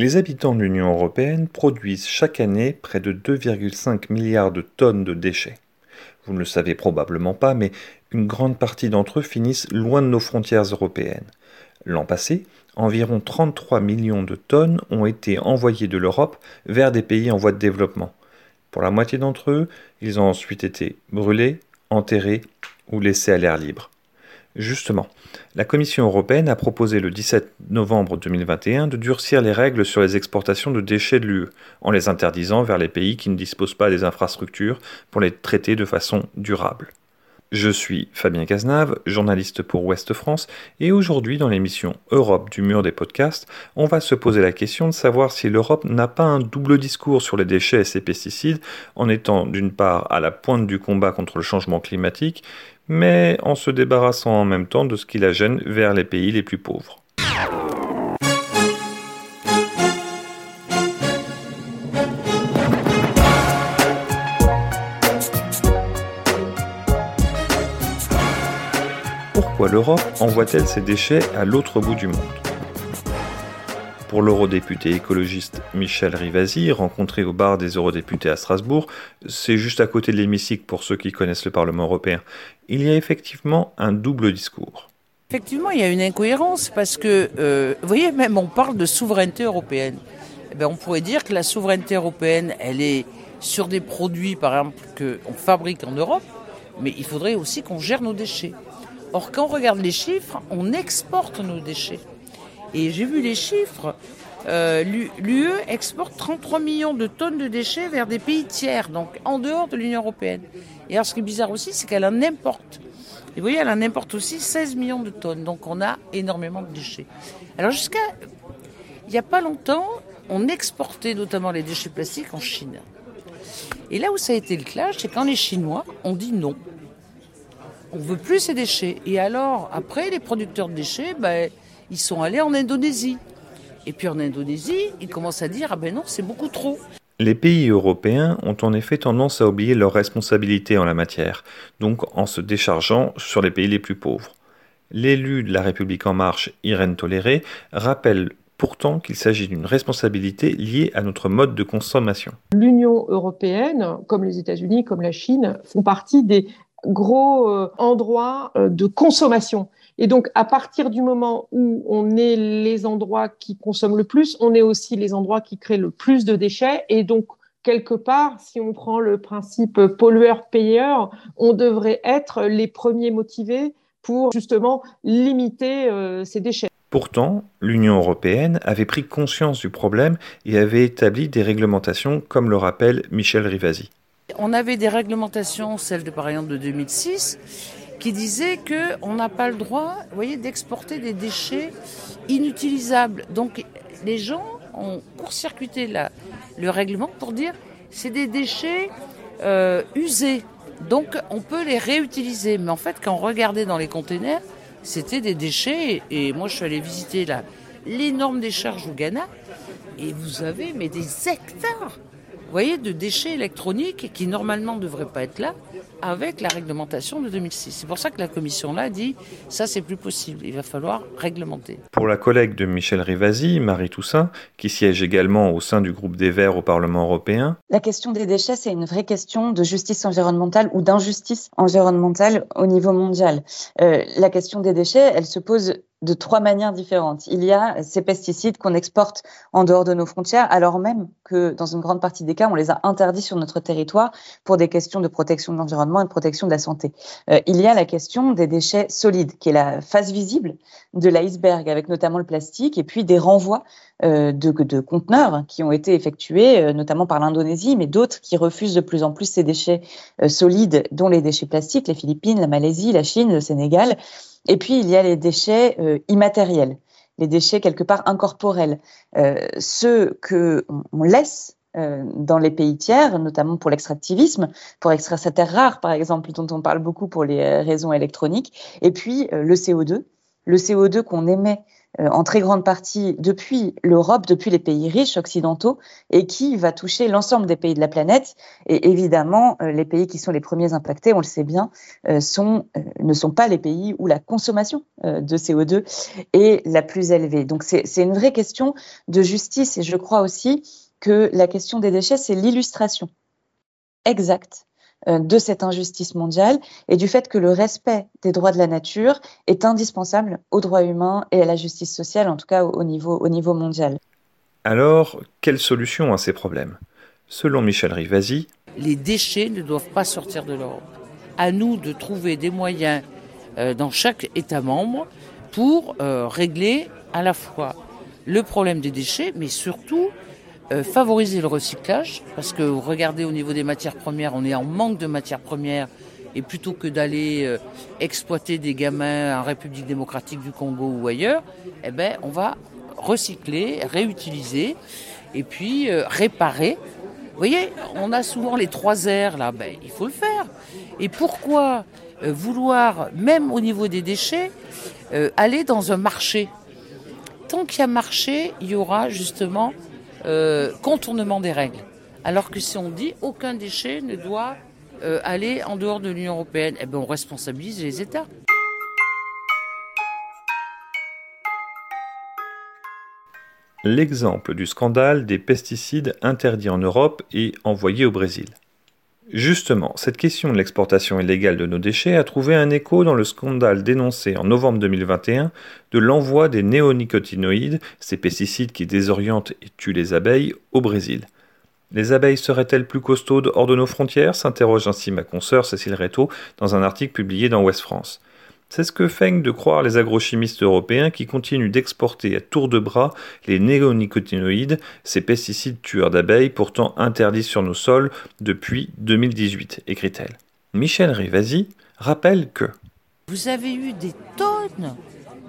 Les habitants de l'Union européenne produisent chaque année près de 2,5 milliards de tonnes de déchets. Vous ne le savez probablement pas, mais une grande partie d'entre eux finissent loin de nos frontières européennes. L'an passé, environ 33 millions de tonnes ont été envoyées de l'Europe vers des pays en voie de développement. Pour la moitié d'entre eux, ils ont ensuite été brûlés, enterrés ou laissés à l'air libre. Justement, la Commission européenne a proposé le 17 novembre 2021 de durcir les règles sur les exportations de déchets de l'UE, en les interdisant vers les pays qui ne disposent pas des infrastructures pour les traiter de façon durable. Je suis Fabien Cazenave, journaliste pour Ouest France, et aujourd'hui dans l'émission Europe du mur des podcasts, on va se poser la question de savoir si l'Europe n'a pas un double discours sur les déchets et ses pesticides, en étant d'une part à la pointe du combat contre le changement climatique, mais en se débarrassant en même temps de ce qui la gêne vers les pays les plus pauvres. Pourquoi l'Europe envoie-t-elle ses déchets à l'autre bout du monde? Pour l'eurodéputé écologiste Michel Rivasi, rencontré au bar des eurodéputés à Strasbourg, c'est juste à côté de l'hémicycle pour ceux qui connaissent le Parlement européen, il y a effectivement un double discours. Effectivement, il y a une incohérence parce que, euh, vous voyez, même on parle de souveraineté européenne. Eh bien, on pourrait dire que la souveraineté européenne, elle est sur des produits, par exemple, qu'on fabrique en Europe, mais il faudrait aussi qu'on gère nos déchets. Or, quand on regarde les chiffres, on exporte nos déchets. Et j'ai vu les chiffres. Euh, L'UE exporte 33 millions de tonnes de déchets vers des pays tiers, donc en dehors de l'Union européenne. Et alors ce qui est bizarre aussi, c'est qu'elle en importe. Et vous voyez, elle en importe aussi 16 millions de tonnes, donc on a énormément de déchets. Alors jusqu'à il n'y a pas longtemps, on exportait notamment les déchets plastiques en Chine. Et là où ça a été le clash, c'est quand les Chinois ont dit non. On veut plus ces déchets. Et alors, après, les producteurs de déchets, ben, ils sont allés en Indonésie. Et puis en Indonésie, ils commencent à dire ah ben non, c'est beaucoup trop. Les pays européens ont en effet tendance à oublier leurs responsabilités en la matière, donc en se déchargeant sur les pays les plus pauvres. L'élu de la République en marche, Irène Toléré, rappelle pourtant qu'il s'agit d'une responsabilité liée à notre mode de consommation. L'Union européenne, comme les États-Unis, comme la Chine, font partie des gros euh, endroits euh, de consommation. Et donc, à partir du moment où on est les endroits qui consomment le plus, on est aussi les endroits qui créent le plus de déchets. Et donc, quelque part, si on prend le principe pollueur-payeur, on devrait être les premiers motivés pour justement limiter euh, ces déchets. Pourtant, l'Union européenne avait pris conscience du problème et avait établi des réglementations, comme le rappelle Michel Rivasi. On avait des réglementations, celle de par exemple de 2006, qui disait qu'on n'a pas le droit, voyez, d'exporter des déchets inutilisables. Donc les gens ont court-circuité le règlement pour dire c'est des déchets euh, usés. Donc on peut les réutiliser. Mais en fait, quand on regardait dans les containers, c'était des déchets. Et moi, je suis allé visiter l'énorme décharge au Ghana. Et vous avez mais des hectares voyez, de déchets électroniques qui normalement ne devraient pas être là avec la réglementation de 2006. C'est pour ça que la commission là dit ça c'est plus possible, il va falloir réglementer. Pour la collègue de Michel Rivasi, Marie Toussaint, qui siège également au sein du groupe des Verts au Parlement européen. La question des déchets, c'est une vraie question de justice environnementale ou d'injustice environnementale au niveau mondial. Euh, la question des déchets, elle se pose de trois manières différentes. Il y a ces pesticides qu'on exporte en dehors de nos frontières, alors même que dans une grande partie des cas, on les a interdits sur notre territoire pour des questions de protection de l'environnement et de protection de la santé. Euh, il y a la question des déchets solides, qui est la face visible de l'iceberg, avec notamment le plastique, et puis des renvois euh, de, conteneurs qui ont été effectués, euh, notamment par l'Indonésie, mais d'autres qui refusent de plus en plus ces déchets solides, dont les déchets plastiques, les Philippines, la Malaisie, la Chine, le Sénégal. Et puis, il y a les déchets immatériels, les déchets quelque part incorporels, ceux que on laisse dans les pays tiers, notamment pour l'extractivisme, pour extraire ces terres rares, par exemple, dont on parle beaucoup pour les raisons électroniques, et puis le CO2, le CO2 qu'on émet euh, en très grande partie depuis l'Europe, depuis les pays riches occidentaux, et qui va toucher l'ensemble des pays de la planète. Et évidemment, euh, les pays qui sont les premiers impactés, on le sait bien, sont, ne sont pas les pays où la consommation de CO2 est la plus élevée. Donc c'est une vraie question de justice, et je crois aussi que la question des déchets, c'est l'illustration exacte euh, de cette injustice mondiale et du fait que le respect des droits de la nature est indispensable aux droits humains et à la justice sociale, en tout cas au niveau, au niveau mondial. Alors, quelle solution à ces problèmes? Selon Michel Rivasi, les déchets ne doivent pas sortir de l'Europe. À nous de trouver des moyens euh, dans chaque État membre pour euh, régler à la fois le problème des déchets, mais surtout euh, favoriser le recyclage, parce que regardez au niveau des matières premières, on est en manque de matières premières, et plutôt que d'aller euh, exploiter des gamins en République démocratique du Congo ou ailleurs, eh ben, on va recycler, réutiliser, et puis euh, réparer. Vous voyez, on a souvent les trois R là, ben, il faut le faire. Et pourquoi vouloir, même au niveau des déchets, aller dans un marché? Tant qu'il y a marché, il y aura justement euh, contournement des règles. Alors que si on dit aucun déchet ne doit euh, aller en dehors de l'Union européenne, eh ben on responsabilise les États. L'exemple du scandale des pesticides interdits en Europe et envoyés au Brésil. Justement, cette question de l'exportation illégale de nos déchets a trouvé un écho dans le scandale dénoncé en novembre 2021 de l'envoi des néonicotinoïdes, ces pesticides qui désorientent et tuent les abeilles, au Brésil. Les abeilles seraient-elles plus costaudes hors de nos frontières s'interroge ainsi ma consoeur Cécile Réto dans un article publié dans Ouest France. C'est ce que feignent de croire les agrochimistes européens qui continuent d'exporter à tour de bras les néonicotinoïdes, ces pesticides tueurs d'abeilles pourtant interdits sur nos sols depuis 2018, écrit-elle. Michel Rivasi rappelle que Vous avez eu des tonnes,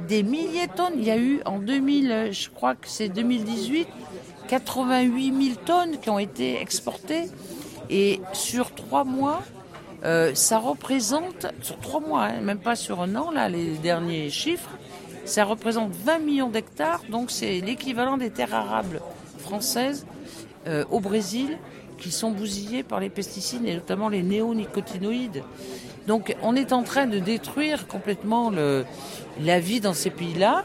des milliers de tonnes. Il y a eu en 2000, je crois que c'est 2018, 88 000 tonnes qui ont été exportées. Et sur trois mois, euh, ça représente, sur trois mois, hein, même pas sur un an, là, les derniers chiffres, ça représente 20 millions d'hectares, donc c'est l'équivalent des terres arables françaises euh, au Brésil qui sont bousillées par les pesticides et notamment les néonicotinoïdes. Donc on est en train de détruire complètement le, la vie dans ces pays-là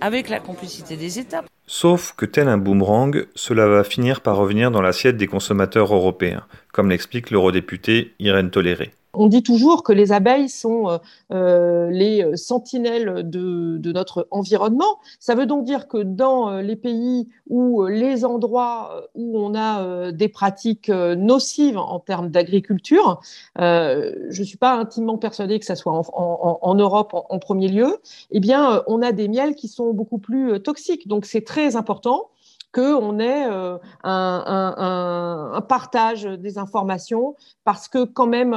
avec la complicité des États. Sauf que tel un boomerang, cela va finir par revenir dans l'assiette des consommateurs européens, comme l'explique l'eurodéputée Irène Toléré. On dit toujours que les abeilles sont euh, euh, les sentinelles de, notre environnement. Ça veut donc dire que dans euh, les pays ou les endroits où on a des pratiques nocives en termes d'agriculture, je ne suis pas intimement persuadée que ça soit en, Europe en, premier lieu, eh bien, on a des miels qui sont beaucoup plus toxiques. Donc, c'est très important qu'on ait un, un, partage des informations parce que quand même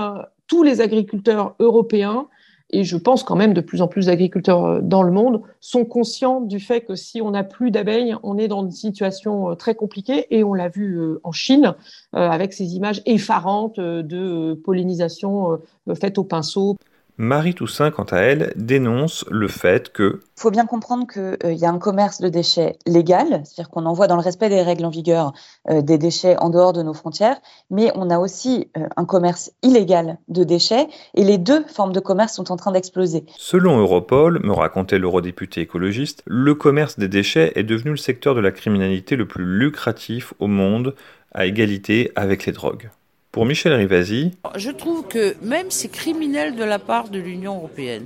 tous les agriculteurs européens, et je pense quand même de plus en plus d'agriculteurs euh, dans le monde, sont conscients du fait que si on n'a plus d'abeilles, on est dans une situation euh, très compliquée, et on l'a vu euh, en Chine avec ces images effarantes de pollinisation faite au pinceau. Marie Toussaint, quant à elle, dénonce le fait que... Il faut bien comprendre qu'il euh, y a un commerce de déchets légal, c'est-à-dire qu'on envoie dans le respect des règles en vigueur euh, des déchets en dehors de nos frontières, mais on a aussi euh, un commerce illégal de déchets, et les deux formes de commerce sont en train d'exploser. Selon Europol, me racontait l'eurodéputé écologiste, le commerce des déchets est devenu le secteur de la criminalité le plus lucratif au monde, à égalité avec les drogues. Pour Michel Rivasi, je trouve que même c'est criminel de la part de l'Union européenne,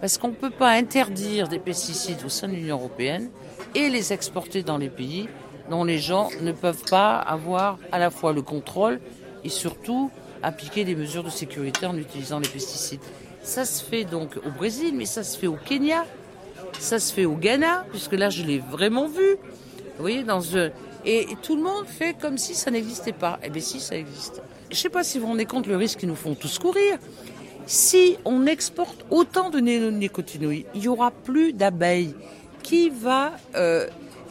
parce qu'on ne peut pas interdire des pesticides au sein de l'Union européenne et les exporter dans les pays dont les gens ne peuvent pas avoir à la fois le contrôle et surtout appliquer des mesures de sécurité en utilisant les pesticides. Ça se fait donc au Brésil, mais ça se fait au Kenya, ça se fait au Ghana, puisque là je l'ai vraiment vu. Vous voyez, dans ce... Et tout le monde fait comme si ça n'existait pas. Eh bien si, ça existe je ne sais pas si vous vous rendez compte le risque qu'ils nous font tous courir. Si on exporte autant de néonicotinoïdes, il n'y aura plus d'abeilles qui va, euh,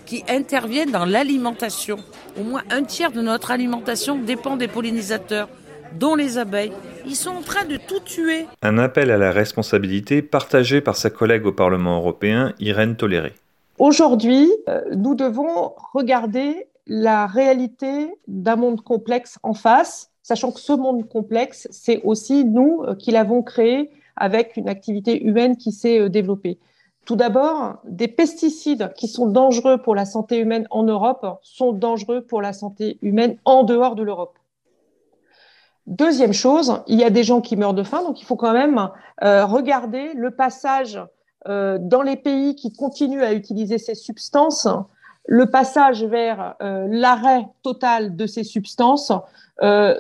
qui interviennent dans l'alimentation. Au moins un tiers de notre alimentation dépend des pollinisateurs, dont les abeilles. Ils sont en train de tout tuer. Un appel à la responsabilité partagé par sa collègue au Parlement européen, Irène Toléré. Aujourd'hui, euh, nous devons regarder la réalité d'un monde complexe en face, sachant que ce monde complexe, c'est aussi nous euh, qui l'avons créé avec une activité humaine qui s'est euh, développée. Tout d'abord, des pesticides qui sont dangereux pour la santé humaine en Europe sont dangereux pour la santé humaine en dehors de l'Europe. Deuxième chose, il y a des gens qui meurent de faim, donc il faut quand même euh, regarder le passage dans les pays qui continuent à utiliser ces substances, le passage vers euh, l'arrêt total de ces substances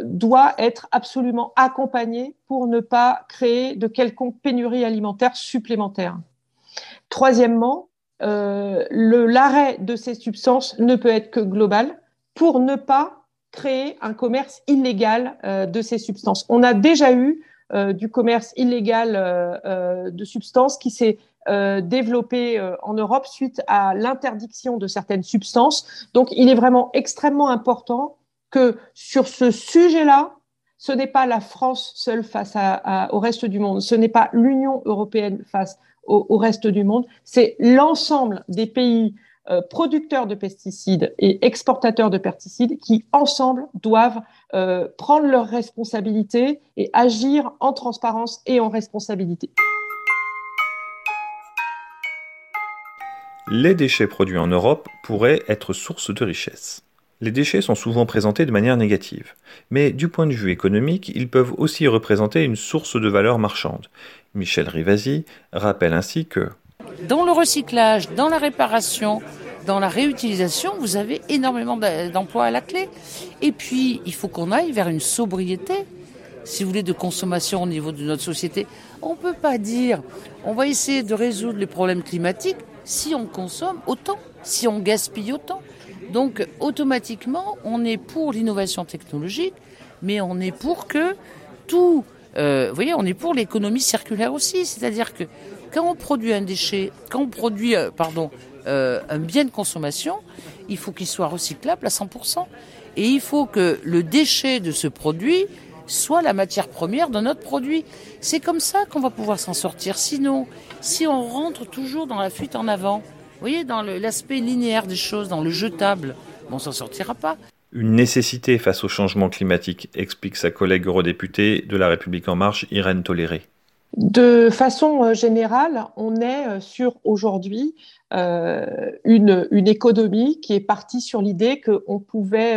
doit être absolument accompagné pour ne pas créer de quelconque pénurie alimentaire supplémentaire. Troisièmement, l'arrêt de ces substances ne peut être que global pour ne pas créer un commerce illégal euh, de ces substances. On a déjà eu euh, du commerce illégal euh, de substances qui s'est développé en Europe suite à l'interdiction de certaines substances. Donc, il est vraiment extrêmement important que sur ce sujet-là, ce n'est pas la France seule face au reste du monde, ce n'est pas l'Union européenne face au reste du monde, c'est l'ensemble des pays euh, producteurs de pesticides et exportateurs de pesticides qui, ensemble, doivent euh, prendre leurs responsabilités et agir en transparence et en responsabilité. Les déchets produits en Europe pourraient être source de richesse. Les déchets sont souvent présentés de manière négative, mais du point de vue économique, ils peuvent aussi représenter une source de valeur marchande. Michel Rivasi rappelle ainsi que dans le recyclage, dans la réparation, dans la réutilisation, vous avez énormément d'emplois à la clé. Et puis, il faut qu'on aille vers une sobriété, si vous voulez, de consommation au niveau de notre société. On ne peut pas dire, on va essayer de résoudre les problèmes climatiques si on consomme autant, si on gaspille autant. Donc, automatiquement, on est pour l'innovation technologique, mais on est pour que tout, euh, vous voyez, on est pour l'économie circulaire aussi. C'est-à-dire que quand on produit un déchet, quand on produit, euh, pardon, euh, un bien de consommation, il faut qu'il soit recyclable à 100%. Et il faut que le déchet de ce produit soit la matière première de notre produit. C'est comme ça qu'on va pouvoir s'en sortir. Sinon, si on rentre toujours dans la fuite en avant, vous voyez, dans l'aspect linéaire des choses, dans le jetable, on s'en sortira pas. Une nécessité face au changement climatique, explique sa collègue eurodéputée de La République En Marche, Irène Toléré. De façon euh, générale, on est euh, sur aujourd'hui euh, une, économie qui est partie sur l'idée qu'on pouvait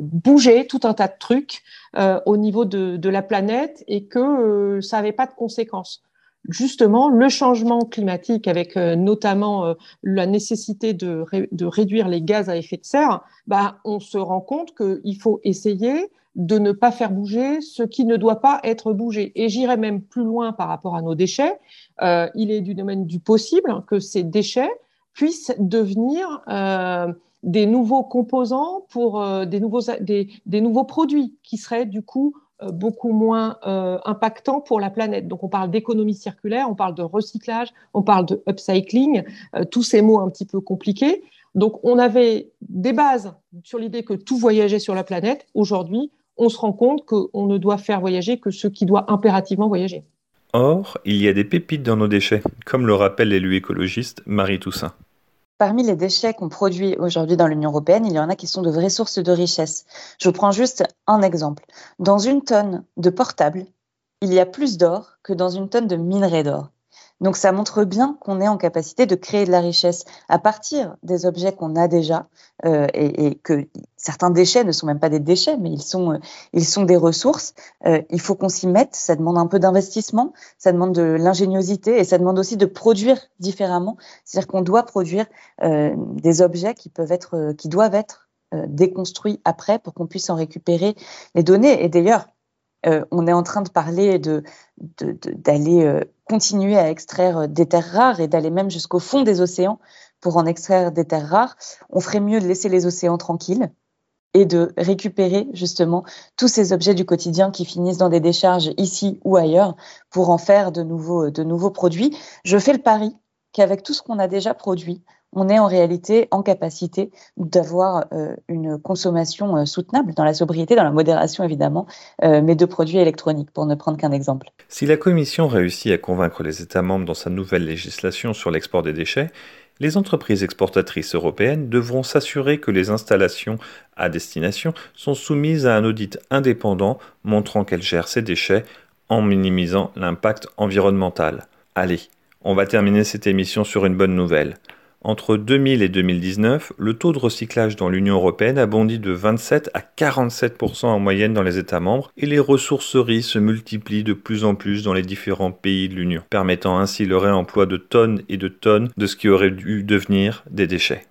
bouger tout un tas de trucs au niveau de, la planète et que ça n'avait pas de conséquences. Justement, le changement climatique, avec notamment la nécessité de, réduire les gaz à effet de serre, bah, on se rend compte qu'il faut essayer de ne pas faire bouger ce qui ne doit pas être bougé. Et j'irai même plus loin par rapport à nos déchets. Euh, il est du domaine du possible que ces déchets puissent devenir euh, des nouveaux composants pour euh, des, nouveaux, des, nouveaux produits qui seraient du coup beaucoup moins impactants pour la planète. Donc on parle d'économie circulaire, on parle de recyclage, on parle de upcycling, tous ces mots un petit peu compliqués. Donc on avait des bases sur l'idée que tout voyageait sur la planète. Aujourd'hui, on se rend compte qu'on ne doit faire voyager que ce qui doit impérativement voyager. Or, il y a des pépites dans nos déchets, comme le rappelle l'élu écologiste Marie Toussaint. Parmi les déchets qu'on produit aujourd'hui dans l'Union européenne, il y en a qui sont de vraies sources de richesse. Je prends juste un exemple. Dans une tonne de portable, il y a plus d'or que dans une tonne de minerai d'or. Donc ça montre bien qu'on est en capacité de créer de la richesse à partir des objets qu'on a déjà euh, et, que certains déchets ne sont même pas des déchets, mais ils sont, euh, ils sont des ressources. Euh, il faut qu'on s'y mette. Ça demande un peu d'investissement, ça demande de l'ingéniosité et ça demande aussi de produire différemment. C'est-à-dire qu'on doit produire des objets qui peuvent être, qui doivent être déconstruits après pour qu'on puisse en récupérer les données. Et d'ailleurs, euh, on est en train de parler de, d'aller euh, continuer à extraire euh, des terres rares et d'aller même jusqu'au fond des océans pour en extraire des terres rares. On ferait mieux de laisser les océans tranquilles et de récupérer justement tous ces objets du quotidien qui finissent dans des décharges ici ou ailleurs pour en faire de nouveaux, de nouveaux produits. Je fais le pari qu'avec tout ce qu'on a déjà produit, on est en réalité en capacité d'avoir euh, une consommation euh, soutenable dans la sobriété, dans la modération évidemment, euh, mais de produits électroniques, pour ne prendre qu'un exemple. Si la Commission réussit à convaincre les États membres dans sa nouvelle législation sur l'export des déchets, Les entreprises exportatrices européennes devront s'assurer que les installations à destination sont soumises à un audit indépendant montrant qu'elles gèrent ces déchets en minimisant l'impact environnemental. Allez, on va terminer cette émission sur une bonne nouvelle. Entre 2000 et 2019, le taux de recyclage dans l'Union européenne a bondi de 27 à 47% en moyenne dans les États membres et les ressourceries se multiplient de plus en plus dans les différents pays de l'Union, permettant ainsi le réemploi de tonnes et de tonnes de ce qui aurait dû devenir des déchets.